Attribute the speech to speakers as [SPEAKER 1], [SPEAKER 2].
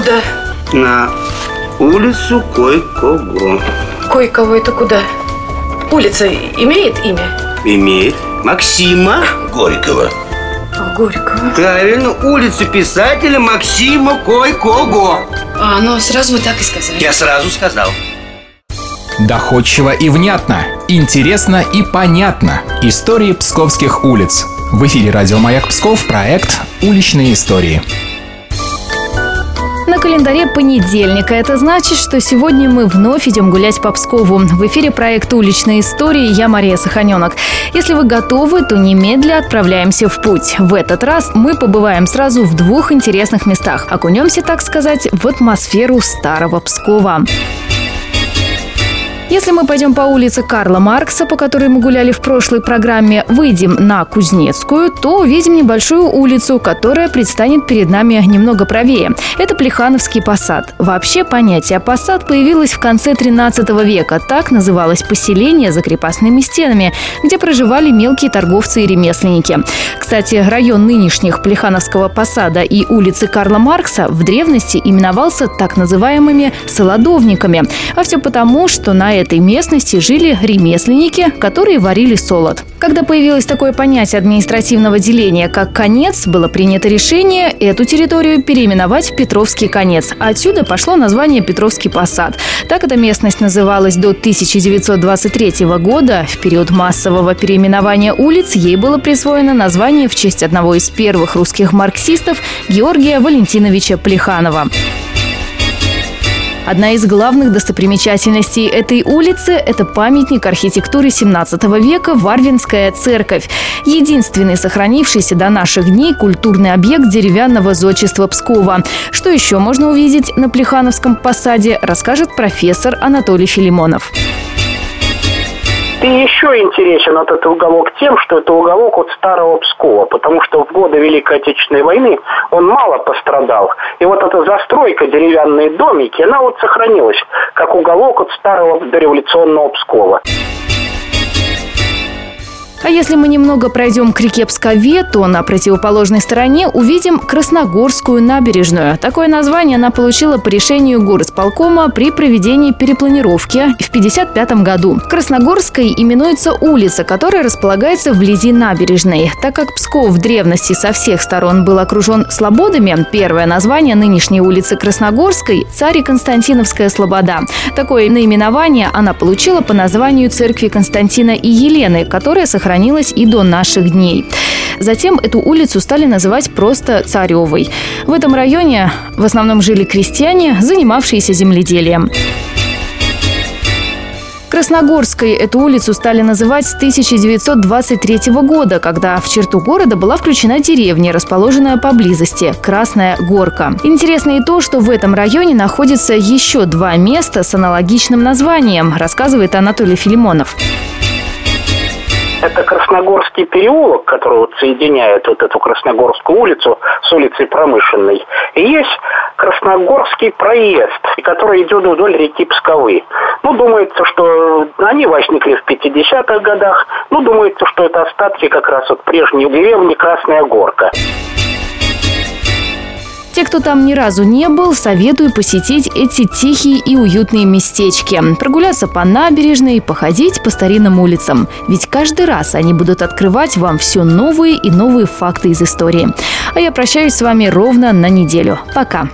[SPEAKER 1] Куда?
[SPEAKER 2] На улицу кое-кого.
[SPEAKER 1] Кое-кого это куда? Улица имеет имя?
[SPEAKER 2] Имеет Максима
[SPEAKER 3] Горького.
[SPEAKER 1] А, Горького.
[SPEAKER 2] Правильно, улицу писателя Максима Кой-Кого.
[SPEAKER 1] А, ну сразу вы так и сказали.
[SPEAKER 2] Я сразу сказал.
[SPEAKER 4] Доходчиво и внятно, интересно и понятно. Истории псковских улиц. В эфире радио «Маяк Псков» проект «Уличные истории».
[SPEAKER 5] На календаре понедельник, а это значит, что сегодня мы вновь идем гулять по Пскову. В эфире проект «Уличные истории» я Мария Саханенок. Если вы готовы, то немедля отправляемся в путь. В этот раз мы побываем сразу в двух интересных местах. Окунемся, так сказать, в атмосферу старого Пскова. Если мы пойдем по улице Карла Маркса, по которой мы гуляли в прошлой программе, выйдем на Кузнецкую, то увидим небольшую улицу, которая предстанет перед нами немного правее. Это Плехановский посад. Вообще понятие посад появилось в конце 13 века. Так называлось поселение за крепостными стенами, где проживали мелкие торговцы и ремесленники. Кстати, район нынешних Плехановского посада и улицы Карла Маркса в древности именовался так называемыми солодовниками. А все потому, что на этой местности жили ремесленники, которые варили солод. Когда появилось такое понятие административного деления, как конец, было принято решение эту территорию переименовать в Петровский конец. Отсюда пошло название Петровский посад. Так эта местность называлась до 1923 года. В период массового переименования улиц ей было присвоено название в честь одного из первых русских марксистов Георгия Валентиновича Плеханова. Одна из главных достопримечательностей этой улицы – это памятник архитектуры 17 века Варвинская церковь. Единственный сохранившийся до наших дней культурный объект деревянного зодчества Пскова. Что еще можно увидеть на Плехановском посаде, расскажет профессор Анатолий Филимонов.
[SPEAKER 6] И еще интересен этот уголок тем, что это уголок от старого Пскова, потому что в годы Великой Отечественной войны он мало пострадал. И вот эта застройка, деревянные домики, она вот сохранилась, как уголок от старого дореволюционного Пскова.
[SPEAKER 5] А если мы немного пройдем к реке Пскове, то на противоположной стороне увидим Красногорскую набережную. Такое название она получила по решению горосполкома при проведении перепланировки в 1955 году. Красногорской именуется улица, которая располагается вблизи набережной. Так как Псков в древности со всех сторон был окружен слободами, первое название нынешней улицы Красногорской – Царь Константиновская Слобода. Такое наименование она получила по названию церкви Константина и Елены, которая сохранилась сохранилась и до наших дней. Затем эту улицу стали называть просто Царевой. В этом районе в основном жили крестьяне, занимавшиеся земледелием. Красногорской эту улицу стали называть с 1923 года, когда в черту города была включена деревня, расположенная поблизости – Красная Горка. Интересно и то, что в этом районе находится еще два места с аналогичным названием, рассказывает Анатолий Филимонов.
[SPEAKER 6] Это Красногорский переулок, который вот соединяет вот эту Красногорскую улицу с улицей Промышленной. И есть Красногорский проезд, который идет вдоль реки Псковы. Ну, думается, что они возникли в 50-х годах. Ну, думается, что это остатки как раз от прежней деревни Красная Горка.
[SPEAKER 5] Те, кто там ни разу не был, советую посетить эти тихие и уютные местечки. Прогуляться по набережной, походить по старинным улицам. Ведь каждый раз они будут открывать вам все новые и новые факты из истории. А я прощаюсь с вами ровно на неделю. Пока.